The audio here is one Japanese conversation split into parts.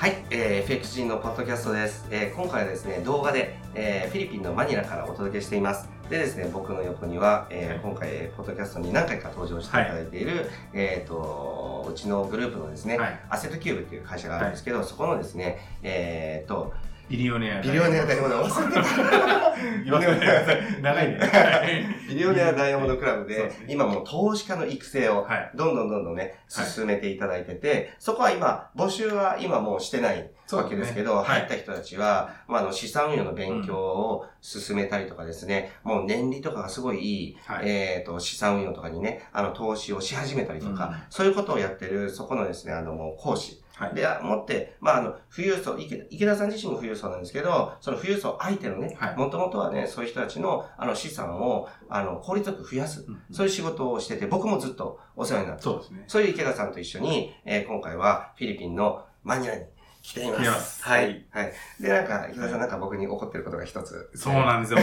はい、えー、FXG のポッドキャストです、えー今回はですね、動画で、えーフィリピンのマニラからお届けしています。でですね、僕の横には、えーはい。今回、えーポッドキャストに何回か登場していただいている、えっ、と、うちのグループのですね、はい。アセットキューブっていう会社があるんですけど、そこのですね、えっ、と、ビリオネア。ビリオネアダイヤモンド、忘れてた。言わせて長いね。ビリオネアダイヤモンドクラブで今もう投資家の育成をはい。どんどんどんどんね、はい進めていただいてて、そこは今、募集は今もうしてないわけですけど、入った人たちは、まあ、あの、資産運用の勉強を進めたりとかですね、もう年利とかがすごいいい、はいえっ、と、資産運用とかにね、あの、投資をし始めたりとか、うんそういうことをやってる、そこのですね、あの、もう講師。はい。で、あ持って、まあ、あの、富裕層、池池田さん自身も富裕層なんですけど、その富裕層相手のね、はいもともとはね、そういう人たちの、あの、資産を、あの、効率よく増やす。うんそういう仕事をしてて、僕もずっとお世話になってそうですね。そういう池田さんと一緒に、えー今回はフィリピンのマニラに来ています。ははいい。はい。で、なんか、池田さんなんか僕に怒ってることが一つ。そうなんですよ。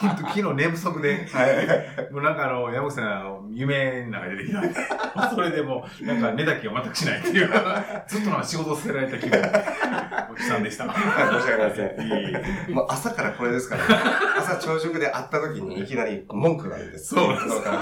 本当昨日寝不足で、はい。もうなんかあの、山口さんあの、夢の中で出てきた。それでもう、なんか寝た気が全くしないっていう、ずっとなんか仕事を捨てられた気分。おじさんでした。は い申し訳ありませんもう朝からこれですから、ね、朝朝食で会った時にいきなり文句が出て、そうなんですか。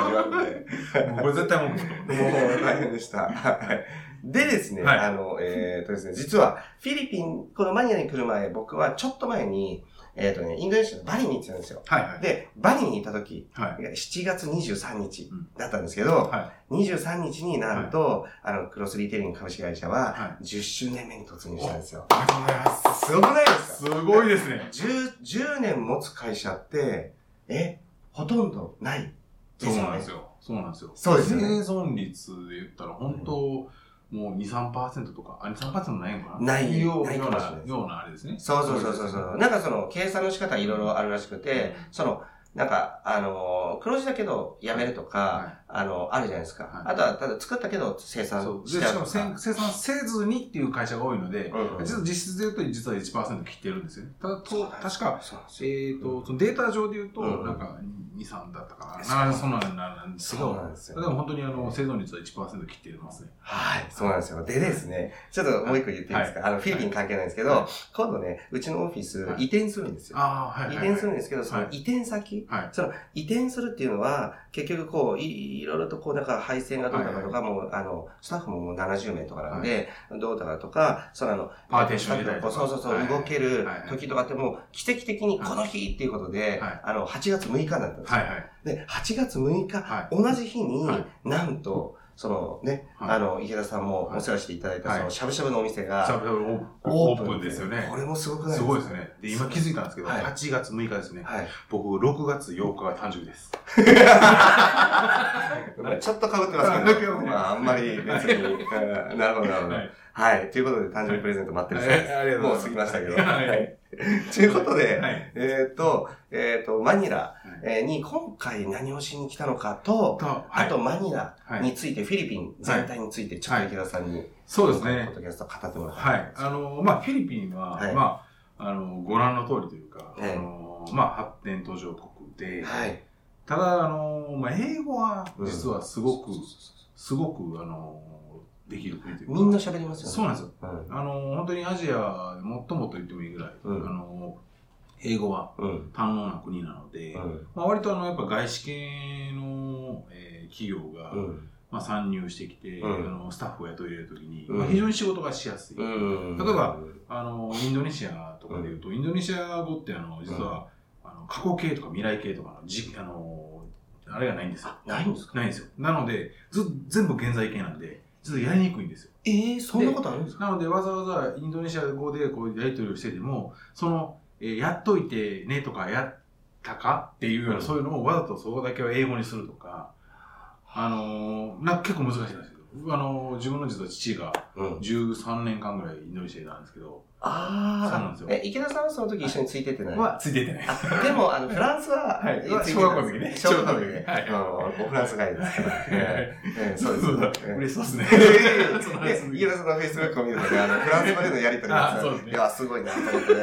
もうこれ絶対文句。もう大変でした。はい。でですね、はいあの、えっ、とですね、実はフィリピン、このマニラに来る前、僕はちょっと前に、えっ、とね、インドネシアのバリに行ってたんですよ。はいはい。で、バリにいた時、はい。7月23日うんだったんですけど、は23日になると、あの、クロスリテイリング株式会社は、は10周年目に突入したんですよ。い。ありがとうございます。すごくないですか？すごいですね。10, 10年持つ会社って、え、ほとんどないでそう。なんですよ。そうなんですよ。そうですよね生存率で言ったら、本当、もう2、3%とか、あ、2、3%ないのかな？ないようないかようなようなあれですね。そうそうそうそうそう。なんかその、計算の仕方いろいろあるらしくて、その、なんか、あの、黒字だけど辞めるとか、はあの、あるじゃないですか。はい。あとは、ただ作ったけど生産しちゃうとしかも。生産せずにっていう会社が多いので、うん。うん実質で言うと実は1%切ってるんですよね。ただ、と確か、えっ、と、そのデータ上で言うと、うん。なんか2、3だったかそうな。なんかそんなんなんですけどそうなんです、よ。でも本当にあの、生存率は1%切ってますね。はい、そうなんですよ。でですね、ちょっともう一個言っていいですか、あの、フィリピン関係ないんですけど、はい。今度ね、うちのオフィスはい。移転するんですよ。ああ、はい、移はい。転するんですけど、そのはい移転先、はい。その移転するっていうのは、結局こう、いいろいろとこう、なんか配線がどうだかとか、もう、あの、スタッフももう70名とかなんで、どうだかとか、そのあの、パーテーションとか。そうそうそう、はい。動けるはい。時とかってもう、奇跡的にこの日っていうことで、はい。あの、8月6日だったんですよ。はい、はい。で、8月6日、はい。同じ日に、はいなんと、そのね、はいあの、池田さんもお世話していただいた、はいその、しゃぶしゃぶのお店が、しゃぶしゃぶオープンですよねこ。れもすごくないですか？すごいですね。で、今気づいたんですけど、はい8月6日ですね。はい。僕、6月8日が誕生日です。ま あちょっと被ってますあけど、まあ、あんまり別に。うんなるほど、なるほど。はいはい。ということで、誕生日プレゼント待ってるそうです。はいありがとうございますもう過ぎましたけど。はいはい。ということで、はい。えっと、えっと、マニラに今回何をしに来たのかと、と、あはいとマニラはいについて、フィリピン全体について、ちょっと池田さんに、そうですポッね。ドキャスト語ってもらってはい。あの、まあ、フィリピンは、はいまあ、あの、ご覧の通りというか、ええあの、まあ、発展途上国で、はい。ただ、あの、まあ、英語はうん実はすごく、すごく、あの、できる国というか、みんな喋りますよね。そうなんですよ。うん。あの、本当にアジアで最もと言ってもいいぐらい、うんあの、英語はうん。堪能な国なので、うん。まあ、割とあの、やっぱ外資系の、えー企業が、うん。まあ、参入してきて、うんあのスタッフを雇い入れるときに、うんまあ、非常に仕事がしやすい。うん。例えば、あの、インドネシアとかでいうと、インドネシア語ってあの、実は、あの過去形とか未来形とかの、じあの、あれがないんですよ。ないんですか？ないんですよ。なので、ず全部現在形なんで、実はやりにくいんですよ。ええそんなことあるんですか？なので、わざわざインドネシア語でこうやり取りをしてても、その、えーやっといてねとか、やったかっていうような、うんそういうのをわざとそこだけは英語にするとか、あのーな結構難しいんですけど、あのー自分の実は父がうん。13年間ぐらいインドネシアなんですけど、ああ。そうなんですよ。え、池田さんはその時一緒についてってない、は、ついててない。あでも、あの、フランスは、はい。小学校の時ね。小学校の時。ね。はい。うんおフランス帰りですから。ええええそうです。嬉しそうですね。で、池田さんのフェイスブックを見るとね、あの、フランス語でのやりとりがあそうですねいや、すごいなと思って ね。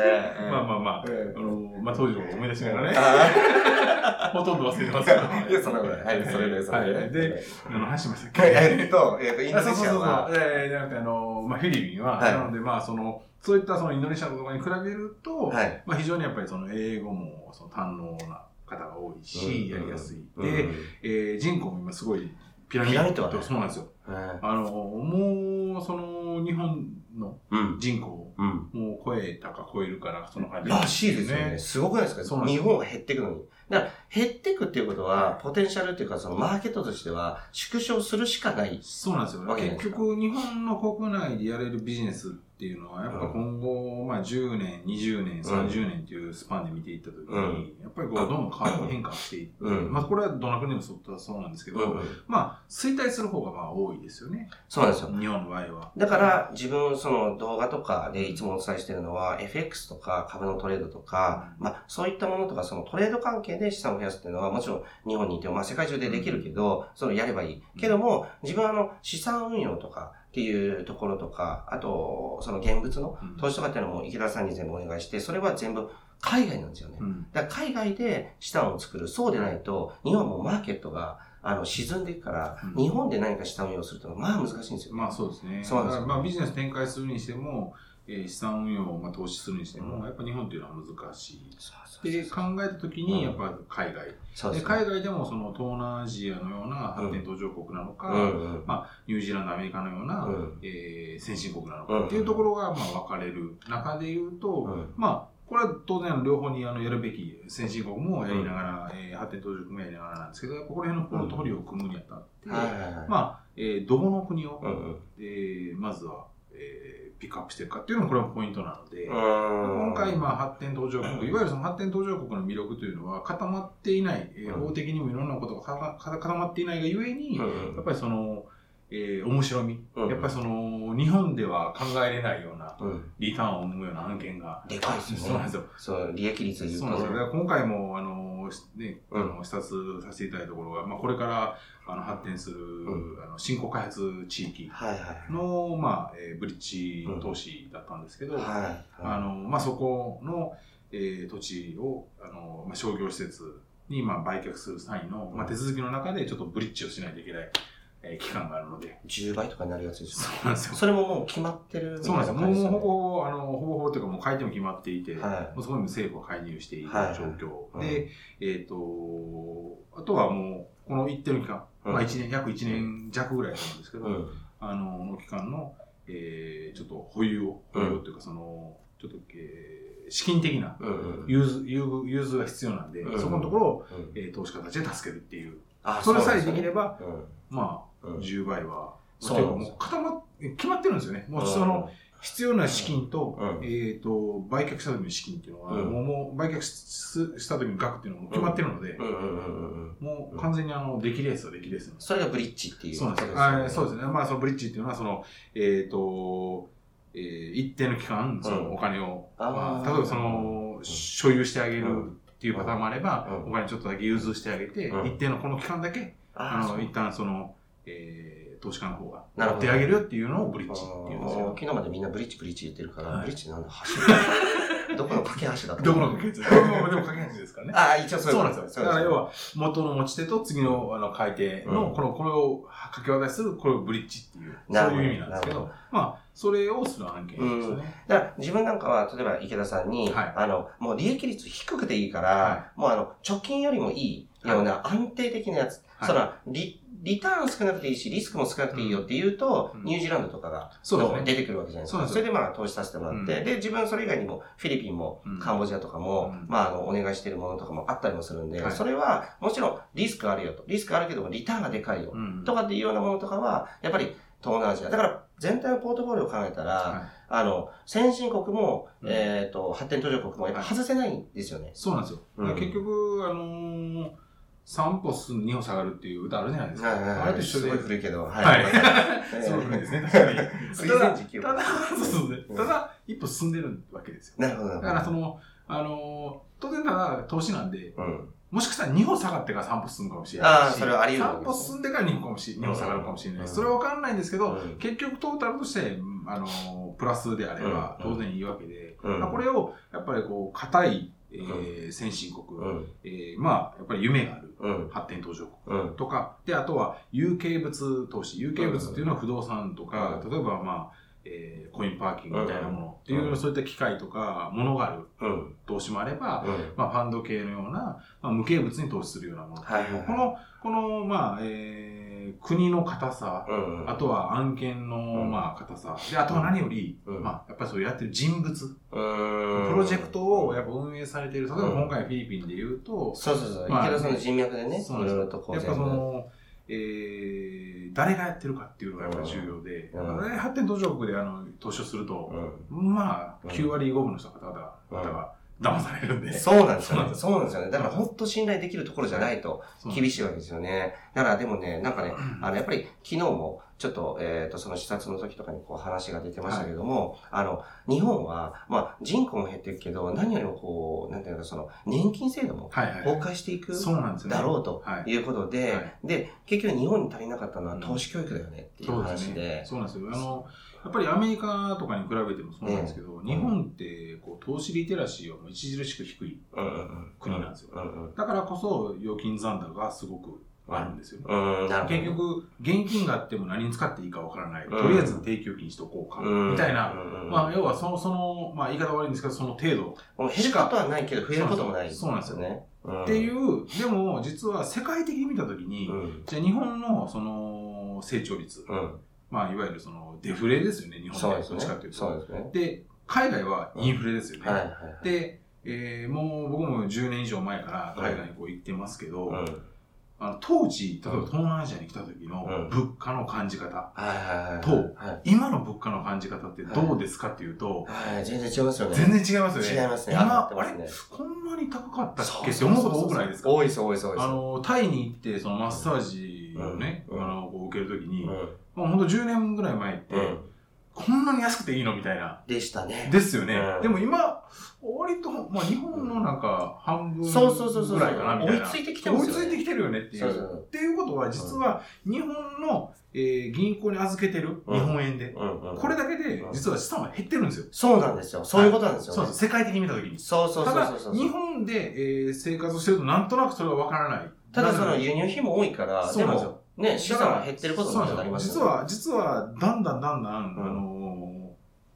まあまあまあ、ええ。あの、まあ当時を思い出しながらね、あ ほとんど忘れてますけど。ーいや、そんなことない。はい、それで、それで。はい。で、あの、話しましたっけ？はい、えっと、えっと、インドあそうそうそう。そうネシアは、。えなくて、あの、まあ、フィリピンは、はい。なので、まあ、その、そういったそのインドネシアとかに比べると、はい。まあ、非常にやっぱりその英語もその堪能な方が多いし、やりやすい。うんで、えー人口も今すごいピラミッド。ねそうなんですよ。うんあの、もう、その、日本のうん。人口をうん。もう超えたか超えるから、その感じ。らしいですよね。。すごくないですか？そう日本が減っていくのに。だから、減っていくっていうことは、ポテンシャルっていうか、そのマーケットとしては、縮小するしかない。そうなんですよわけじゃないですか。結局、日本の国内でやれるビジネスっていうのは、やっぱ今後、まあ10年、20年、30年っていうスパンで見ていったときに、うん。やっぱりこう、どんどん変化していっまあこれはどの国でもそうそうなんですけど、うんまあ衰退する方がまあ多いですよね。そうなんですよ。日本の場合は。だから、自分、その動画とかでいつもお伝えしてるのは、FX とか株のトレードとか、まあ、そういったものとか、そのトレード関係で資産を増やすっていうのは、もちろん日本にいても、まあ、世界中でできるけど、それをやればいい。けども、自分はあの、資産運用とかっていうところとか、あと、その現物のうん投資とかっていうのも池田さんに全部お願いして、それは全部海外なんですよね。うんだから海外で資産を作る。そうでないと、日本はもうマーケットが、あの、沈んでいくから、うん。日本で何か資産運用するっていうのは、まあ難しいんですよ。まあそうですね。そうなんですまあビジネス展開するにしても、えー資産運用をまあ投資するにしても、うん。やっぱ日本っていうのは難しい。で、考えたときに、やっぱ海外。で海外でもその東南アジアのような発展途上国なのか、まあ、ニュージーランド、アメリカのような、うん。えー先進国なのかっていうところがまあ分かれる中で言うと、うん。まあ、これは当然両方にあのやるべき先進国もやりながら、えー発展途上国もやりながらなんですけど、やっぱこの辺のポートフォリオを組むにあたって。まあ、えーどこの国を、うんうん。えーまずは、えーピックアップしてるかっていうのもこれもポイントなので、今今回、まあ、発展途上国、いわゆるその発展途上国の魅力というのは固まっていない、えーうん。法的にもいろんなことが固まっていないがゆえに、うんうん。やっぱりその、えー面白み、うん。やっぱりその、日本では考えれないようなうん。リターンを生むような案件が、でかいですよね。そうなんですよ。そう、利益率そうなんですよ。今回も、あの、ね、あうん。の、視察させていただいたところが、まあ、これから、あの、発展する、ん。あの、新興開発地域はいはい。の、まあ、えーブリッジ投資だったんですけど、はい。あの、まあ、そこの、えー土地を、あの、まあ、商業施設に、まあ、売却する際の、まあ、手続きの中でちょっとブリッジをしないといけない、えー期間があるので。10倍とかになるやつですそうなんですよ。それももう決まってるそうなんですよ。もう、ほぼ、あの、ほぼほぼというか、もう買い手も決まっていて、はい。もうそこにも政府が介入しているはい。状況、はいで、えっ、と、あとはもう、この一定の期間、うん。まあ一年、約1年弱ぐらいだと思うんですけど、うん。あの、の期間の、えー、ちょっと保有を、保有というか、その、ちょっと、えー資金的なうんうん。融通、融通融通が必要なんで、うん。そこのところを、うん。えー投資家たちで助けるっていう、あそれさえできれば、うん。まあ、うん10倍は、そうもう固まっ、決まってるんですよね。もうその、必要な資金と、うん。えっ、と、売却した時の資金っていうのは、うん。もうもう売却しした時の額っていうのはもう決まってるので。もう完全にあの、出来レースは出来レースなんです。それがブリッジっていうそうなんですよ。あそうですね。まあ、そのブリッジっていうのは、その、えっ、と、えー一定の期間、そのお金を、例えばその、所有してあげるっていうパターンもあれば、うん。お金ちょっとだけ融通してあげて、うん。一定のこの期間だけ、ああの、一旦その、えー投資家の方がなるほど持ってあげるっていうのをブリッジっていうんですよ。昨日までみんなブリッジブリッジ言ってるから、はいブリッジなんだ橋 どこの架け橋だとどこの架け橋？でも架け橋ですからね。ああ、一応そうそうなんですよ。だから要は、は、元の持ち手と次のあの買い手の、うんこの、これを掛け渡しする、これをブリッジっていう、そういう意味なんですけど、まあ、それをする案件ですよね。だから自分なんかは、例えば池田さんに、はい。あの、もう利益率低くていいから、はもうあの、貯金よりもいいような安定的なやつ、はい。そのリ、リターン少なくていいし、リスクも少なくていいよって言うと、うん。ニュージーランドとかが、出てくるわけじゃないですか。それでまあ投資させてもらって、うん。で、自分それ以外にも、フィリピンも、うん。カンボジアとかも、うん。まああの、お願いしているものとかもあったりもするんで、はい。それは、もちろんリスクあるよと。リスクあるけども、リターンがでかいよ。うん。とかっていうようなものとかは、やっぱり東南アジア。だから、全体のポートフォリオを考えたら、はいあの、先進国も、うんえっ、と、発展途上国もやっぱ外せないんですよね。そうなんですよ。うん結局、あのー3歩進んで2歩下がるっていう歌あるじゃないですか。はいはいはいあれと一緒で。すごい古いけど、はい。はいえーすごい古いですね、確かに。水 ただ、ただ、一歩進んでるわけですよ。なるほど。だからその、あのー、当然ただ投資なんで、うん。もしかしたら2歩下がってから3歩進むかもしれないし。それはあり得るわ3けですね歩進んでから2歩かもしれない。2歩下がるかもしれない。うんそれは分かんないんですけど、うん結局トータルとして、あのー、プラスであればうん当然いいわけで、これを、やっぱりこう、硬い、えー先進国、うん。えーまあ、やっぱり夢があるうん。発展途上国。うん。とか、で、あとは有形物投資。有形物っていうのは不動産とか、うん例えばまあ、えーコインパーキングみたいなものっていう、うんそういった機械とか、ものがあるうん。投資もあれば、うん。まあ、ファンド系のような、まあ、無形物に投資するようなものはいはいはいこの、この、まあ、えー国の硬さ、うん。あとは案件の、うんまあ、硬さ。で、あとは何より、うんまあ、やっぱりそうやってる人物、うん。プロジェクトをやっぱ運営されている、例えば今回フィリピンで言うと、そうそうそう。まあ池田さんの人脈でね、いろいそうなんですろとこうやっぱそ。の、えー、誰がやってるかっていうのがやっぱり重要で、発展途上国であの投資をすると、うん。まあ、うん9割5分の人方々が騙されるんで。そうなんですよね。そうなんですよね。だから本当信頼できるところじゃないと厳しいわけですよね。だからでもね、なんかね、うんあの、やっぱり昨日も、ちょっと、えっ、と、その視察の時とかにこう話が出てましたけども、あの、日本は、まあ、人口も減っていくけど、何よりもこう、なんていうか、その、年金制度もはいはい。崩壊していくそうなんですよね。だろうとはい。いうことで、はいで、結局日本に足りなかったのはうん投資教育だよねっていう話で。そうなんですよ。あの、やっぱりアメリカとかに比べてもそうなんですけど、ええ日本ってこう投資リテラシーはもう著しく低いうんうんうん国なんですよ。うんうんだからこそ預金残高がすごくあるんですよ。うん、なるほど。結局、現金があっても何に使っていいかわからない。うんとりあえず定期預金しとこうか。うん、みたいな。うんうんまあ、要はその、その、まあ言い方悪いんですけど、その程度。減ることはないけど、増えることもない、そうなんですよね。うんっていう、でも実は世界的に見たときに、うん。じゃあ日本のその成長率、うん。まあいわゆるそのデフレですよね、日本でどっちかという。と。そうですね。で、海外はインフレですよね。はいはいはい。で、えーもう僕も10年以上前から海外にこう行ってますけど、うん。あの当時、例えば東南アジアに来た時のうん物価の感じ方、はいはいはい。とはい。今の物価の感じ方ってどうですかっていうと、はい、全然違いますよね。全然違いますよね。違いますね。今、上がってあれ？こんなに高かったっけって思うこと多くないですか？多いです、多いです、多いです。あの、タイに行って、そのマッサージをね、うんあの、こう受けるときに、うん。もうほんと10年ぐらい前って、うん。こんなに安くていいのみたいな。でしたね。ですよね。うんでも今、割と、まあ日本のなんか半分そうそうそうそう。ぐらいかなみたいな。追いついてきてますよね。追いついてきてるよねっていう。そうそうっていうことは、実は日本の、えー銀行に預けてるうん日本円で。これだけでうん実は資産は減ってるんですよ。そうなんですよ。そういうことなんですよね。そうです。世界的に見たときに。そうそうただそうそうそう。日本で、えー生活してるとなんとなくそれがわからない。ただその輸入費も多いから、でそうなんですよも、ね、資産は減ってることになりますよね。実は、実は、だんだんだんだん、あのー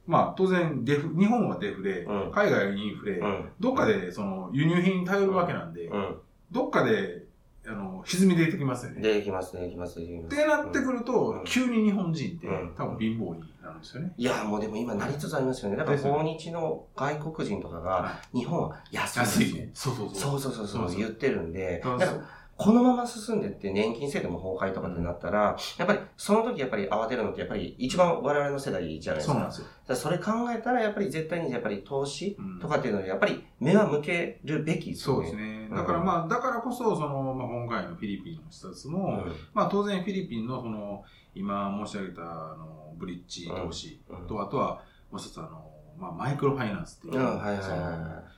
まあ、当然、デフ、日本はデフレ、うん海外はインフレ、うん。どっかで、その、輸入品に頼るわけなんで、うん。どっかで、あの、歪み出てきますよね。できます、できます、できます。ってなってくると、うん急に日本人って、うん多分貧乏になるんですよね。いや、もうでも今なりつつありますよね。だから訪日の外国人とかがは、日本は安い安いね。そうそうそう。そうそうそう言ってるんで、だからこのまま進んでって年金制度も崩壊とかってなったら、やっぱりその時やっぱり慌てるのってやっぱり一番我々の世代じゃないですか。そうなんですよ。それ考えたらやっぱり絶対にやっぱり投資うんとかっていうのにやっぱり目は向けるべきですそ。うですね。うんだからまあ、だからこそ、その、まあ、今回のフィリピンの視察も、まあ当然フィリピンのその、今申し上げた、あの、ブリッジ投資うんうんと、あとは、もう一つあの、まあマイクロファイナンスっていう、うん、はいはいはい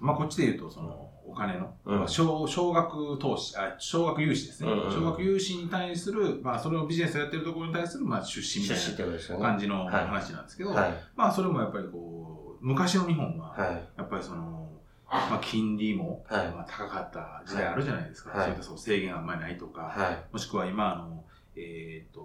まあこっちで言うと、その、お金の、うんまあ少少額投資、あ、少額融資ですね。うんうん少額融資に対する、まあそれをビジネスをやってるところに対する、まあ出資みたい。な感じのはい話なんですけど、はい。まあそれもやっぱりこう、昔の日本は、はい。やっぱりその、まあ金利も、はいまあ高かった時代あるじゃないですか。はいそういったその制限があんまりないとか、はい。もしくは今あの、えっ、と、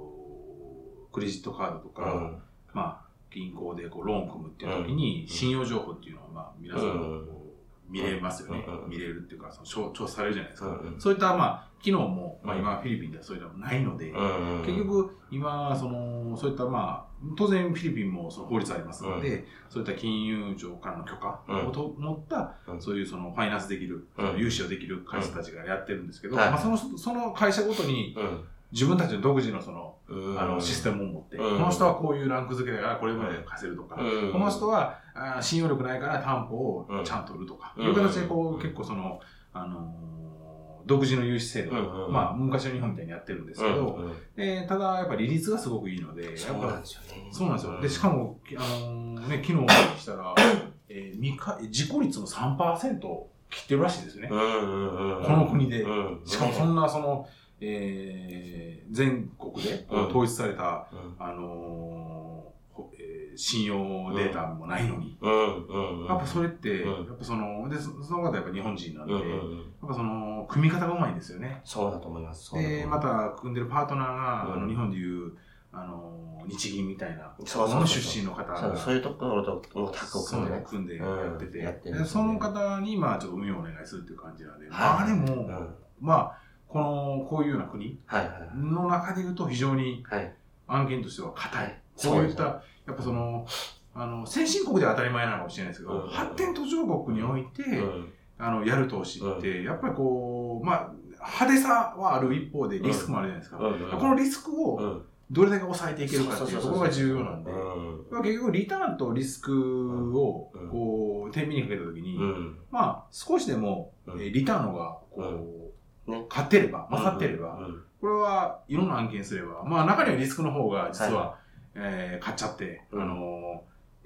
クレジットカードとか、うんまあ、銀行でこうローン組むっていう時に、うん信用情報っていうのを、まあ、皆さんうんこう見れますよね。うん見れるっていうか、その調調査されるじゃないですか。うんそういった、まあ、機能も、まあ、うん。今、フィリピンではそういうのもないので、うん結局、今、その、そういった、まあ、当然フィリピンもその法律ありますので、そういった金融庁からの許可をと持った、うん。そういうそのファイナンスできる、うん。融資をできる会社たちがやってるんですけど、はいまあ、その、その会社ごとに自分たちの独自のその、うん。あの、システムを持って、うん。この人はこういうランク付けだからこれまで貸せるとか、うん。この人はあー信用力ないから担保をちゃんと売るとか、いう形でこう、結構その、あのー独自の融資制度、まあ、昔の日本みたいにやってるんですけど、でただ、やっぱ利率がすごくいいので、そうなんぱですよね。そうなんですよ。で、しかも、あのーね、昨日したら、えー、みか自己率の3%切ってるらしいですよね。この国で。うん、しかもそんな、その、えー、全国で統一された、うん。あのーほえー信用データもないのに。やっぱそれって、うん。やっぱその、で、そその方やっぱ日本人なんで、やっうん。ぱその、組み方がうまいんですよね。そうだと思います。で、うまた組んでるパートナーが、あうん。の日本でいう、あのー日銀みたいな、その出身の方が、そうそういうところともタッグを組んでね。組んでやってて、その方に、まあ、ちょっと運用をお願いするっていう感じなんで、はい。まあ、でも、うん。まあ、この、こういうような国の中で言うと非常にはい。案件としては硬い。こういった、やっぱその、あの、先進国では当たり前なのかもしれないですけど、うん。発展途上国において、うん。あの、やる投資って、やっぱりこう、まあ、派手さはある一方でリスクもあるじゃないですか。このリスクをうん。どれだけ抑えていけるかっていうところが重要なんで、結局リターンとリスクをうん。こう天秤にかけたときに、うん。まあ少しでも、リターンのがこう、うんね。勝ってれば、勝ってれば、うんこれはいろんな案件すれば、まあ中にはリスクの方が実は、えー買っちゃって、うん。あの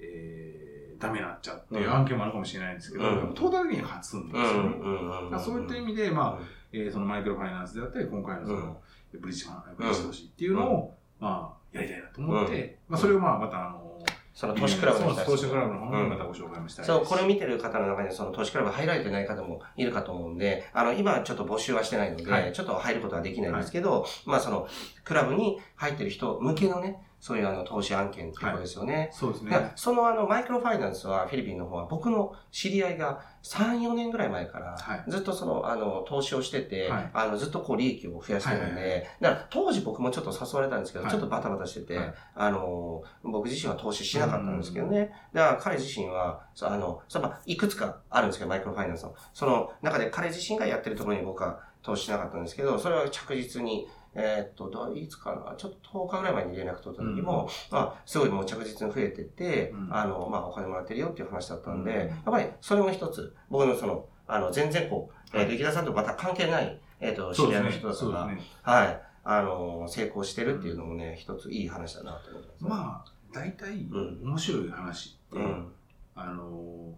ーえーダメになっちゃってうん。案件もあるかもしれないんですけど、うん。トータル的に勝つんですうんよね。そういった意味で、まあ、えーそのマイクロファイナンスであったり、今回のその、ブリッジファン、ブリッジ投資っていうのを、まあ、やりたいなと思って、まあそれをまあまたあのーその投資クラブの人たち。そう投資クラブの方にまたご紹介もしたい。そう、これ見てる方の中にその投資クラブ入られてない方もいるかと思うんで、あの、今ちょっと募集はしてないので、はい。ちょっと入ることはできないんですけど、まあその、クラブに入ってる人向けのね、そういうあの、投資案件ってことですよね。そうですでね。そのあの、マイクロファイナンスはフィリピンの方は僕の知り合いが3、4年ぐらい前から、はい。ずっとその、あの、投資をしてて、はいあの、ずっとこう、利益を増やしてるんで、当時僕もちょっと誘われたんですけど、はいちょっとバタバタしてて、はいあの、僕自身は投資しなかったんですけどね。だから、彼自身は、あの、そうまあいくつかあるんですけど、マイクロファイナンスの。その中で彼自身がやってるところに僕は投資しなかったんですけど、それは着実に、えーっと、どういつかな、ちょっと10日ぐらい前に連絡取った時も、まあ、すごいもう着実に増えてって、うんあの、まあ、お金もらってるよっていう話だったんで、うんやっぱりそれも一つ、僕のその、あの、全然こう、えーと、池田さんとまた関係ない、えーっと、知り合いの。人だから、そうですね。はい、あの、成功してるっていうのもね、一ついい話だなと思ってます。まあ、大体、うん面白い話って、うん。あの、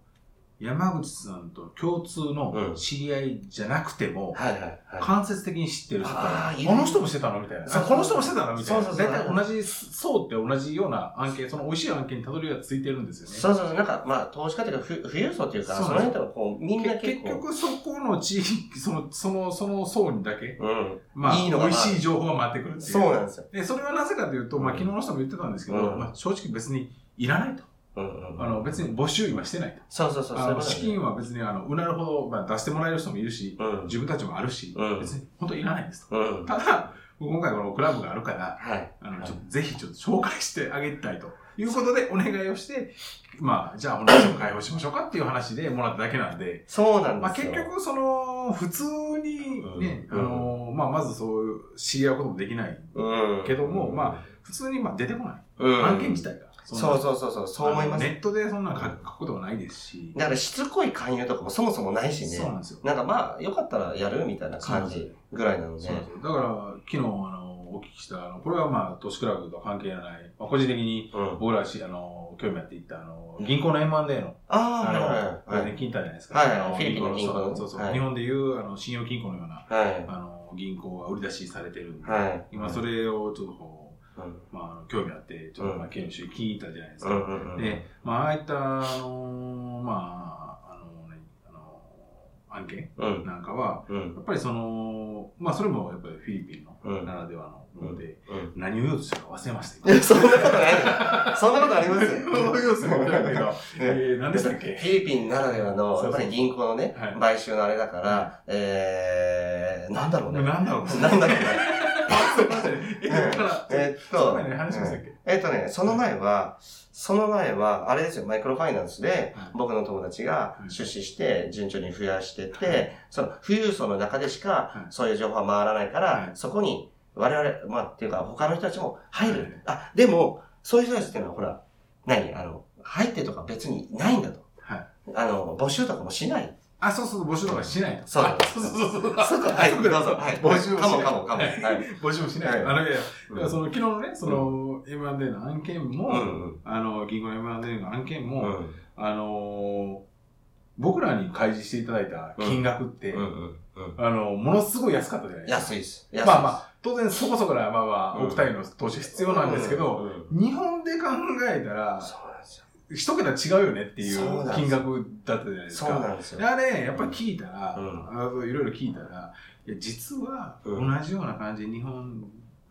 山口さんと共通の知り合いじゃなくても、はいはいはい。間接的に知ってる人あーいるこの人もしてたのみたいな。この人もしてたのみたいな。そうそうそう大体同じ層って同じような案件、その美味しい案件にたどりがついてるんですよね。そうそうそう、なんか、まあ、投資家というか、ふ富裕層というか、その辺とか、こう、みんなけ結構、結局そこの地域、その、その、その層にだけ、うん。まあ、美味しい情報が回ってくるっていう。そうなんですよ。で、それはなぜかというと、まあ、うん昨日の人も言ってたんですけど、うんまあ、正直別にいらないと。うんうん。あの、別に募集今してないと。そうそうそう、あの、資金は別に、あの、うなるほど、まあ、出してもらえる人もいるし、うん。自分たちもあるし、うん別に本当いらないんですと。うん。ただ、今回このクラブがあるから、はい。あの、はいちょっとぜひちょっと紹介してあげたいということでお願いをして、まあ、じゃあお話を開放しましょうかっていう話でもらっただけなんで、そうなんまあですよ。結局その、普通にね、うんあの、まあまずそういう知り合うこともできないうん。けども、まあ、普通にまあ出てこない。うん。案件自体が。そうそうそうそう、そう思います。ネットでそんなの書くことがないですし。だから、しつこい勧誘とかもそもそもないしね。そうなんですよ。なんかまあ、よかったらやるみたいな感じぐらいなのでそう。なんですよ。だから、昨日、あの、お聞きした、あの、これはまあ、都市クラブと関係ない、まあ、個人的にうん。僕らし、あの、興味あっていった、あの、銀行の M&A の、ああ、あの、はいはいはい。これね、金太じゃないですか。はいはいあの銀行のそうそう、はい日本でいう、あの、信用金庫のような、はい。あの、銀行が売り出しされてるんで、はい。今それをちょっと。まあ興味あって、ちょっとまあ、経営主聞いたじゃないですか。で、まあ、ああいった、あの、まあ、あの、ね、あの、案件うん。なんかは、うん。やっぱりその、まあ、それもやっぱりフィリピンうんのならではのもので、うん。何を言おうとしたか忘れましたいや、そんなことないよ。そんなことありますよ。そういうすごいけど、えー、何でしたっけ？フィリピンならではの、やっぱり銀行のねはい、買収のあれだから、えー、なんだろうね。なんだろうなんだろうね。え、っとえっとね、その前は、その前は、あれですよ、マイクロファイナンスではい、僕の友達がはい。出資して、順調に増やしてはて、その、富裕層の中でしかは、い。そういう情報は回らないかはい。ら、そこに、我々、まあ、っていうか、他の人たちも入はい。る。あ、でも、そういう人たちっていうのは、ほら、何？あの、入ってとか別にないんだと。はい。あの、募集とかもしない。あ、そうそう、募集とかしないと。そうあそうそうそうそう。はい、どうぞ。はい。募集をしない。かもかもかも。募集もしないあの、いやその昨日のね、その、M&A の案件も。あの、銀行の M&A の案件も、うんあのー僕らに開示していただいた金額って。あの、ものすごい安かったじゃないですか。安いです。まあまあ、当然そこそこな、まあまあ、うんお二人の投資必要なんですけど、日本で考えたら。一桁違うよねっていそう金額だったじゃないですそうか。なんですよ。であれ、やっぱり聞いたら、うんいろいろ聞いたら、いや実は同うんじような感じで日本、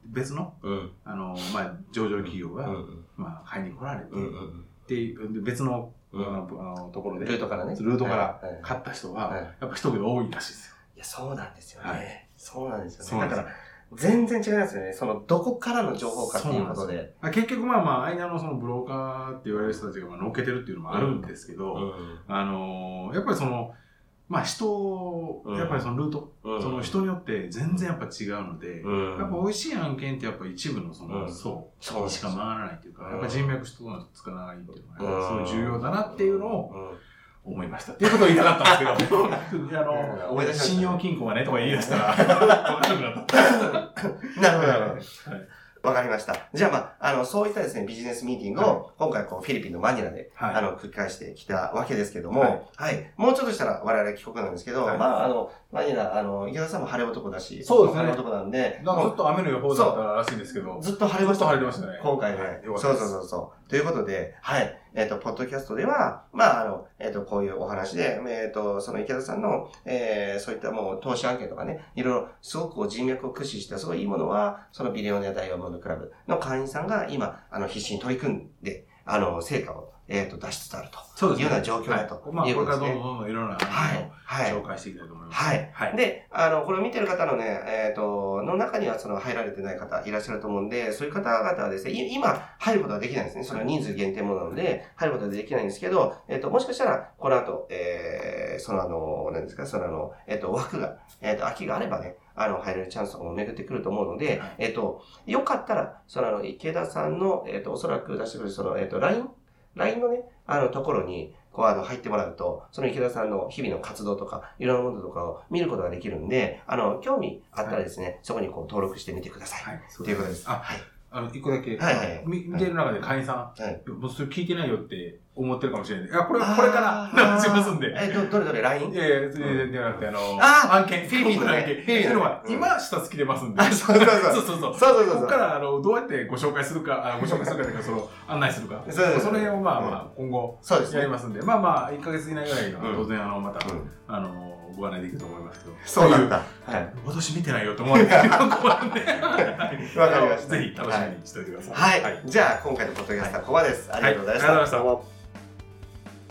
別の、うん。あの、まあ、上場企業が、うんうん。まあ、買いに来られて、うんうんで、で別の、うんあのところでルートからね。ルートからはいはい買った人は、はいやっぱ一桁多いらしいですよ。いや、そうなんですよはね。そうなんですそうなんですよね。だから、全然違いますよね。その、どこからの情報かっていうことで。あ結局まあまあ、間のそのブローカーって言われる人たちがまあ乗っけてるっていうのもあるんですけど、うん。あのーやっぱりその、まあ人やっぱりそのルート、うん。その人によって全然やっぱ違うので、うん。やっぱ美味しい案件ってやっぱ一部のそのうん。層そうしか回らないっていうか、うんやっぱ人脈人とのつかないっていうのが、うんすごい重要だなっていうのをうん思いました。っていうことを言いたかったんですけど、あの、思い出しましたね信用金庫がねとか言い出したら、わからなくなった。なるほど、なるほど。はいわかりました。じゃあ、まあ、あの、そういったですね、ビジネスミーティングを、今回、こう、フィリピンのマニラで、はいあの、繰り返してきたわけですけども、ははいい。もうちょっとしたら、我々帰国なんですけど、はいまあ、あの、マニラ、あの、池田さんも晴れ男だし、そうですね晴れ男なんで、なんかずっと雨の予報だったらしいんですけど、ずっと晴れました。ずっと晴れてましたね今回ね。そうそうそうそう。ということで、はい。えっ、と、ポッドキャストでは、まあ、あの、えっ、と、こういうお話で、えっ、と、その池田さんの、えー、そういったもう投資案件とかね、いろいろ、すごく人脈を駆使したすごいいいものは、そのビデオネアダイヤモンドクラブの会員さんが今、あの、必死に取り組んで、あの、成果を、えっ、と、出しつつあると。そういうような状況だとはいまあ、いうこれことですねからどんどんどんどんいろんなはい案。はい紹介していきたいと思います。はい。はい。で、あの、これを見てる方のね、えっ、と、の中にはその入られてない方いらっしゃると思うんで、そういう方々はですね、い今入ることはできないんですね。その人数限定ものなので、入ることはできないんですけど、えっ、と、もしかしたら、この後、えー、そのあの、何ですか、そのあの、えっ、と、枠が、えっ、と、空きがあればね、あの、入れるチャンスとかも巡ってくると思うので、はいえっ、と、よかったら、そのあの、池田さんの、えっ、と、おそらく出してくれる、その、えっ、と、LINE、LINE のね、あの、ところに、こう、あの、入ってもらうと、その池田さんの日々の活動とか、いろんなものとかを見ることができるんで、あの、興味あったらですね、そこにこう、登録してみてください。はい。そということです。あ、はい。あの、一個だけ、はいはいみ見てる中で会員さん、はいもうそれ聞いてないよって思ってるかもしれない。いや、これ、これから流しますんで。え、ど、どれどれ ?LINE? いやいや、ではなくて、あの、あー案件、フィリピンのね案件。フィリピン今、下付き出ますんで。あ、そうそうそう。そうそうそう。そうそうそうここから、あの、どうやってご紹介するか、あご紹介するかというか、その、案内するか。そうその辺を、まあまあ、今後、そうですね。やりますんで、まあまあ、1ヶ月以内ぐらいには、うん当然、あの、また、うんあの、ご案内できると思いますけど。そうなんだ。はい。私見てないよと思われてると こなんで。わかりましたぜひ楽しみにしておいてください。はい。じゃあ、今回のポッドキャストはここまでです。ありがとうございました。はいありがとうございました。